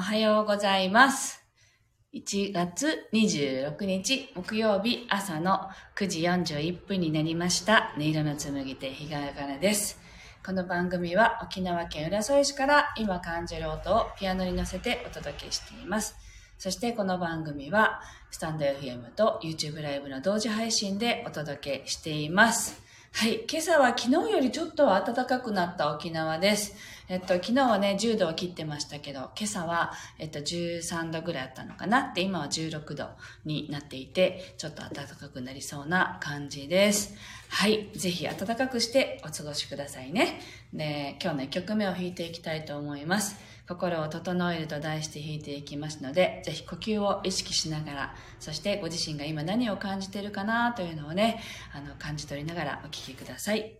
おはようございます。1月26日木曜日朝の9時41分になりました。音色の紡ぎ手日川からです。この番組は沖縄県浦添市から今感じる音をピアノに乗せてお届けしています。そしてこの番組はスタンド FM と YouTube ライブの同時配信でお届けしています。はい。今朝は昨日よりちょっと暖かくなった沖縄です。えっと、昨日はね、10度を切ってましたけど、今朝は、えっと、13度ぐらいあったのかな？で、今は16度になっていて、ちょっと暖かくなりそうな感じです。はい。ぜひ暖かくしてお過ごしくださいね。で、今日の1曲目を弾いていきたいと思います。心を整えると題して弾いていきますので、ぜひ呼吸を意識しながら、そしてご自身が今何を感じているかなというのをね、あの、感じ取りながらお聴きください。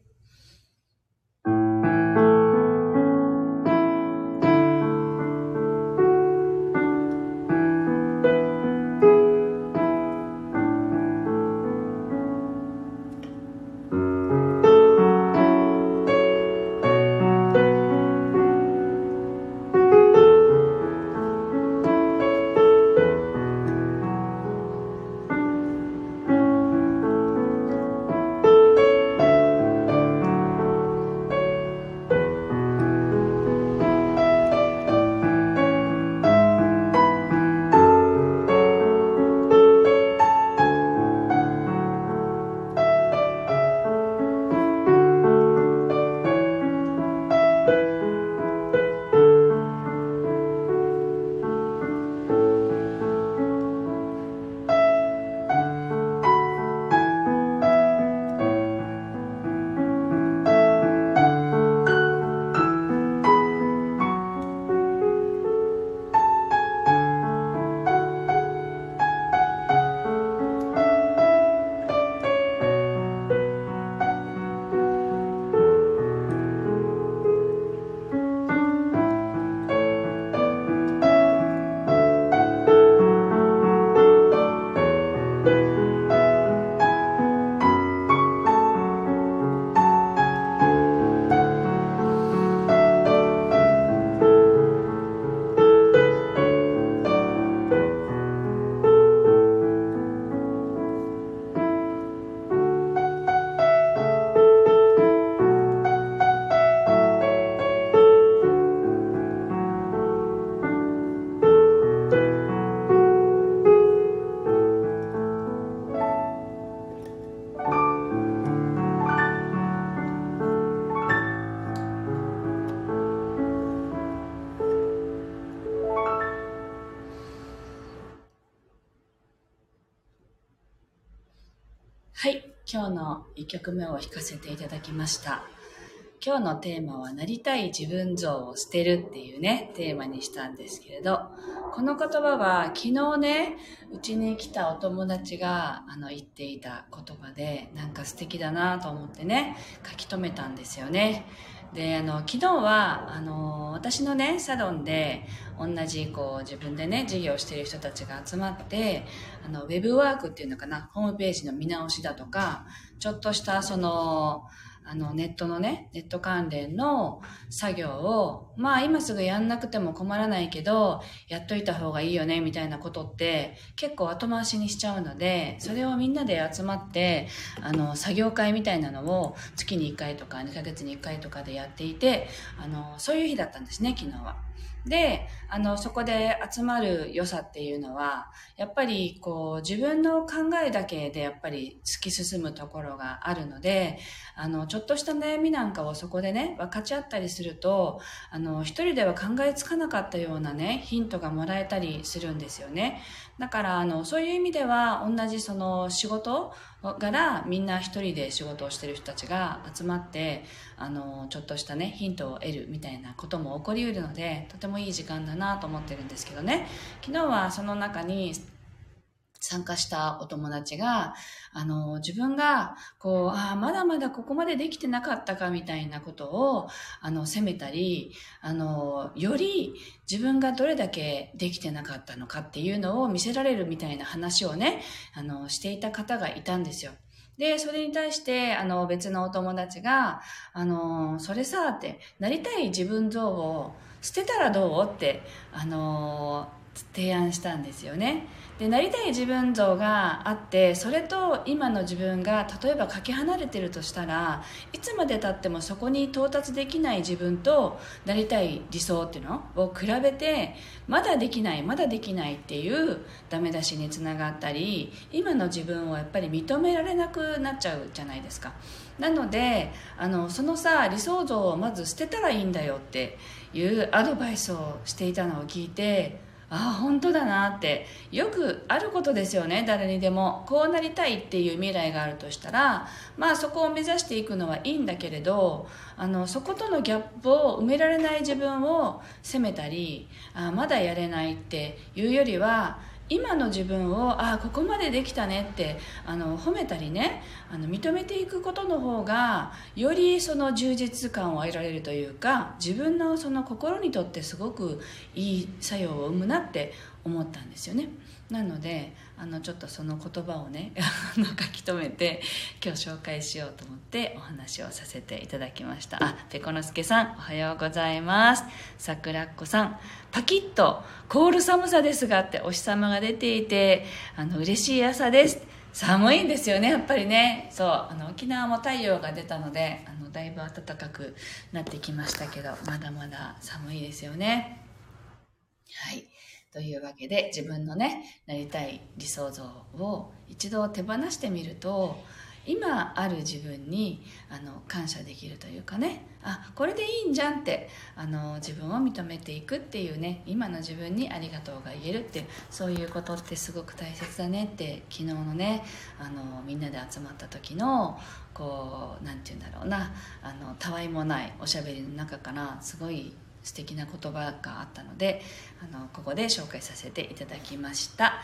はい。今日の1曲目を弾かせていただきました。今日のテーマは、なりたい自分像を捨てるっていうね、テーマにしたんですけれど、この言葉は昨日ね、うちに来たお友達があの言っていた言葉で、なんか素敵だなと思ってね、書き留めたんですよね。で、あの、昨日は、あの、私のね、サロンで、同じ、こう、自分でね、事業している人たちが集まって、あの、ウェブワークっていうのかな、ホームページの見直しだとか、ちょっとした、その、あの、ネットのね、ネット関連の作業を、まあ今すぐやんなくても困らないけど、やっといた方がいいよね、みたいなことって結構後回しにしちゃうので、それをみんなで集まって、あの、作業会みたいなのを月に1回とか2ヶ月に1回とかでやっていて、あの、そういう日だったんですね、昨日は。で、あの、そこで集まる良さっていうのは、やっぱりこう自分の考えだけでやっぱり突き進むところがあるので、あの、ちょっとした悩みなんかをそこでね、分かち合ったりすると、あの、一人では考えつかなかったようなね、ヒントがもらえたりするんですよね。だから、あの、そういう意味では、同じその仕事からみんな一人で仕事をしてる人たちが集まって、あの、ちょっとしたね、ヒントを得るみたいなことも起こりうるので、とてもいい時間だなと思ってるんですけどね。昨日はその中に、参加したお友達が、あの、自分が、こう、ああ、まだまだここまでできてなかったかみたいなことを、あの、責めたり、あの、より自分がどれだけできてなかったのかっていうのを見せられるみたいな話をね、あの、していた方がいたんですよ。で、それに対して、あの、別のお友達が、あの、それさ、って、なりたい自分像を捨てたらどう？って、あの、提案したんですよね。でなりたい自分像があってそれと今の自分が例えばかけ離れてるとしたらいつまでたってもそこに到達できない自分となりたい理想っていうのを比べてまだできないまだできないっていうダメ出しにつながったり今の自分をやっぱり認められなくなっちゃうじゃないですかなのであのそのさ理想像をまず捨てたらいいんだよっていうアドバイスをしていたのを聞いてああ本当だなって。よくあることですよね。誰にでも。こうなりたいっていう未来があるとしたらまあそこを目指していくのはいいんだけれどあのそことのギャップを埋められない自分を責めたりあまだやれないっていうよりは今の自分をああここまでできたねってあの褒めたりねあの認めていくことの方がよりその充実感を得られるというか自分のその心にとってすごくいい作用を生むなって思ったんですよね。なのであのちょっとその言葉をね 書き留めて今日紹介しようと思ってお話をさせていただきました。あペコのすけさんおはようございます。さくらっこさんパキッと凍る寒さですがってお日様が出ていてあの嬉しい朝です。寒いんですよねやっぱりね。そうあの沖縄も太陽が出たのであのだいぶ暖かくなってきましたけどまだまだ寒いですよね。はい。というわけで自分のねなりたい理想像を一度手放してみると今ある自分にあの感謝できるというかね。あこれでいいんじゃんってあの自分を認めていくっていうね今の自分にありがとうが言えるっていうそういうことってすごく大切だねって昨日のねあのみんなで集まった時のこう何て言うんだろうなあのたわいもないおしゃべりの中からすごい素敵な言葉があったのであのここで紹介させていただきました。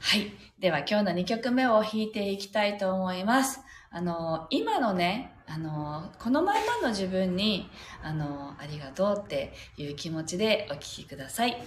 はい。では今日の2曲目を弾いていきたいと思います。あの今のねあのこのまんまの自分にあのありがとうっていう気持ちでお聴きください。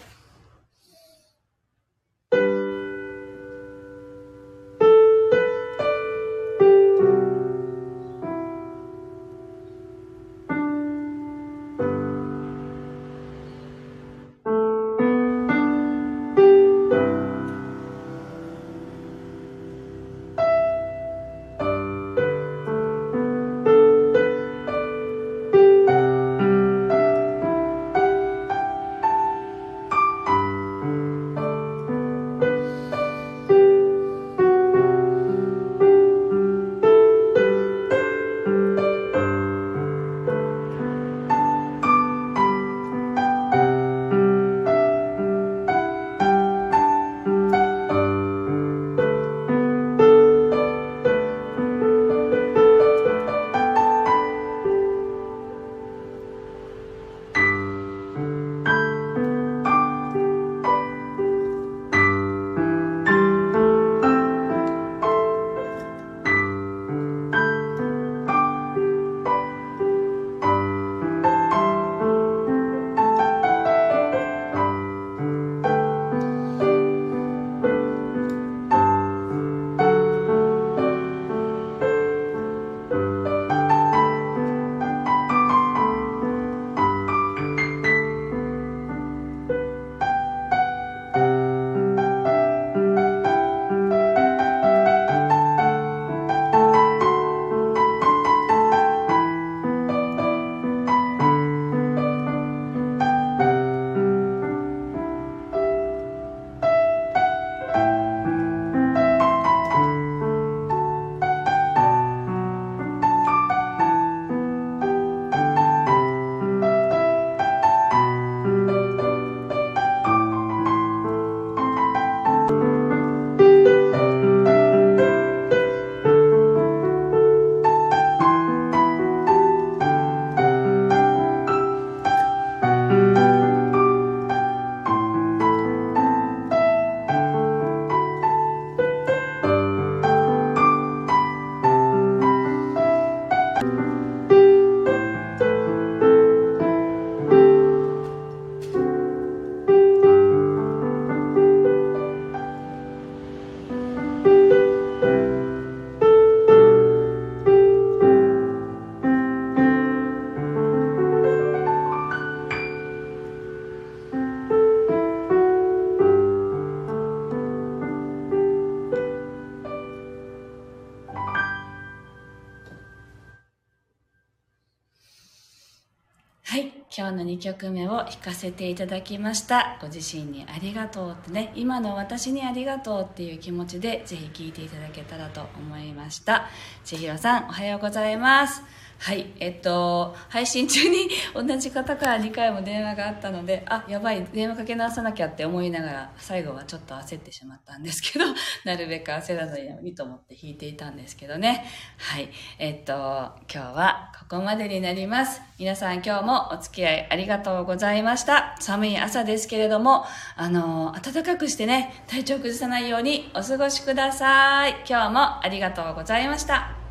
今日の2曲目を弾かせていただきました。ご自身にありがとうってね。今の私にありがとうっていう気持ちでぜひ聴いていただけたらと思いました。千尋さんおはようございます。はい、えっと、配信中に同じ方から2回も電話があったので、あ、やばい、電話かけ直さなきゃって思いながら、最後はちょっと焦ってしまったんですけど、なるべく焦らないようにと思って弾いていたんですけどね。はい、えっと、今日はここまでになります。皆さん今日もお付き合いありがとうございました。寒い朝ですけれども、あの、暖かくしてね、体調崩さないようにお過ごしください。今日もありがとうございました。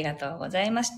ありがとうございました。